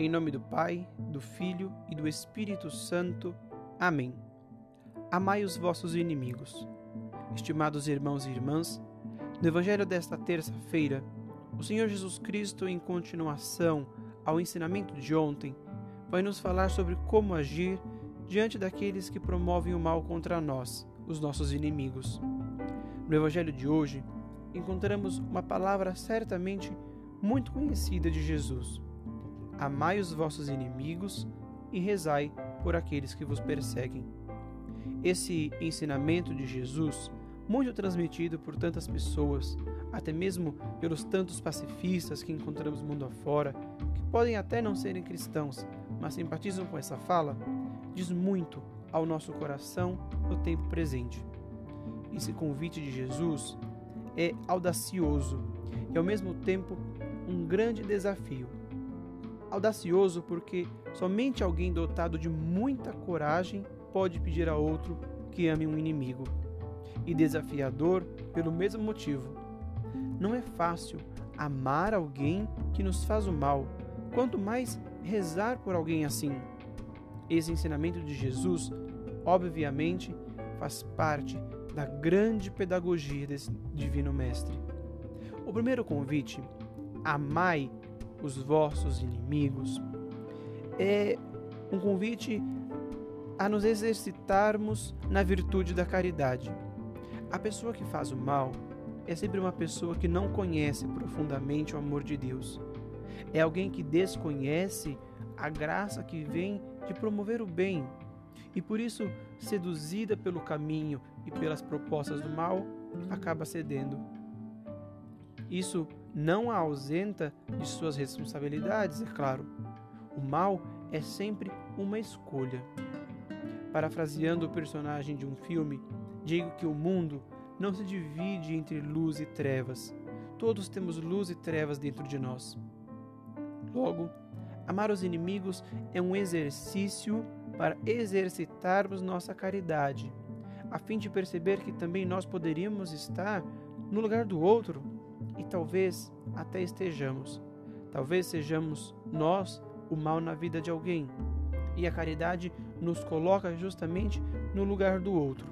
Em nome do Pai, do Filho e do Espírito Santo. Amém. Amai os vossos inimigos. Estimados irmãos e irmãs, no Evangelho desta terça-feira, o Senhor Jesus Cristo, em continuação ao ensinamento de ontem, vai nos falar sobre como agir diante daqueles que promovem o mal contra nós, os nossos inimigos. No Evangelho de hoje, encontramos uma palavra certamente muito conhecida de Jesus Amai os vossos inimigos e rezai por aqueles que vos perseguem. Esse ensinamento de Jesus, muito transmitido por tantas pessoas, até mesmo pelos tantos pacifistas que encontramos mundo afora, que podem até não serem cristãos, mas simpatizam com essa fala, diz muito ao nosso coração no tempo presente. Esse convite de Jesus é audacioso e ao mesmo tempo um grande desafio Audacioso porque somente alguém dotado de muita coragem pode pedir a outro que ame um inimigo. E desafiador pelo mesmo motivo. Não é fácil amar alguém que nos faz o mal, quanto mais rezar por alguém assim. Esse ensinamento de Jesus, obviamente, faz parte da grande pedagogia desse divino mestre. O primeiro convite, amai os vossos inimigos, é um convite a nos exercitarmos na virtude da caridade. A pessoa que faz o mal é sempre uma pessoa que não conhece profundamente o amor de Deus. É alguém que desconhece a graça que vem de promover o bem e por isso, seduzida pelo caminho e pelas propostas do mal, acaba cedendo. Isso não a ausenta de suas responsabilidades, é claro. O mal é sempre uma escolha. Parafraseando o personagem de um filme, digo que o mundo não se divide entre luz e trevas. Todos temos luz e trevas dentro de nós. Logo, amar os inimigos é um exercício para exercitarmos nossa caridade, a fim de perceber que também nós poderíamos estar no lugar do outro e talvez até estejamos. Talvez sejamos nós o mal na vida de alguém. E a caridade nos coloca justamente no lugar do outro.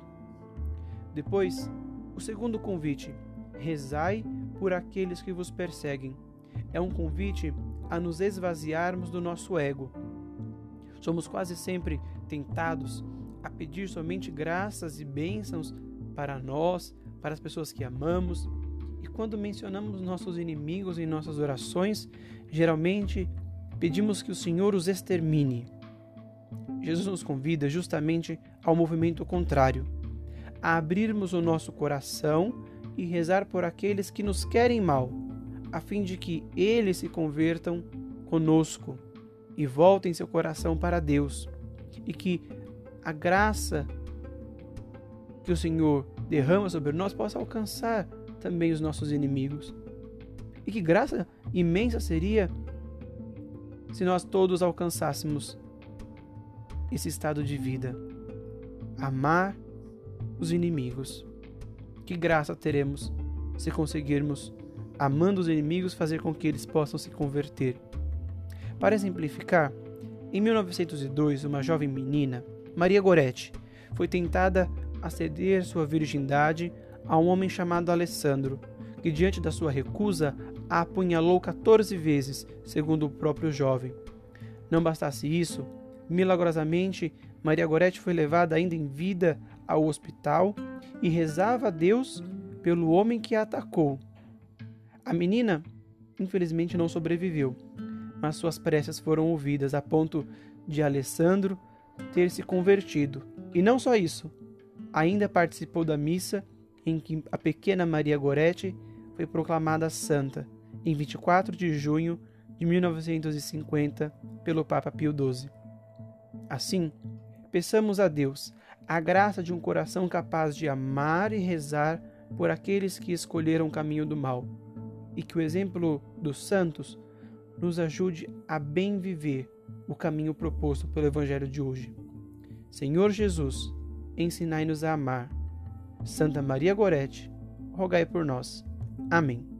Depois, o segundo convite: rezai por aqueles que vos perseguem. É um convite a nos esvaziarmos do nosso ego. Somos quase sempre tentados a pedir somente graças e bênçãos para nós, para as pessoas que amamos, quando mencionamos nossos inimigos em nossas orações, geralmente pedimos que o Senhor os extermine. Jesus nos convida justamente ao movimento contrário, a abrirmos o nosso coração e rezar por aqueles que nos querem mal, a fim de que eles se convertam conosco e voltem seu coração para Deus, e que a graça que o Senhor derrama sobre nós possa alcançar também os nossos inimigos. E que graça imensa seria se nós todos alcançássemos esse estado de vida. Amar os inimigos. Que graça teremos se conseguirmos, amando os inimigos, fazer com que eles possam se converter. Para exemplificar, em 1902, uma jovem menina, Maria Goretti, foi tentada a ceder sua virgindade a um homem chamado Alessandro, que diante da sua recusa a apunhalou 14 vezes, segundo o próprio jovem. Não bastasse isso, milagrosamente Maria Gorete foi levada ainda em vida ao hospital e rezava a Deus pelo homem que a atacou. A menina, infelizmente, não sobreviveu, mas suas preces foram ouvidas a ponto de Alessandro ter se convertido. E não só isso, ainda participou da missa em que a pequena Maria Goretti foi proclamada santa, em 24 de junho de 1950, pelo Papa Pio XII. Assim, peçamos a Deus a graça de um coração capaz de amar e rezar por aqueles que escolheram o caminho do mal, e que o exemplo dos santos nos ajude a bem viver o caminho proposto pelo Evangelho de hoje. Senhor Jesus, ensinai-nos a amar Santa Maria Gorete, rogai por nós. Amém.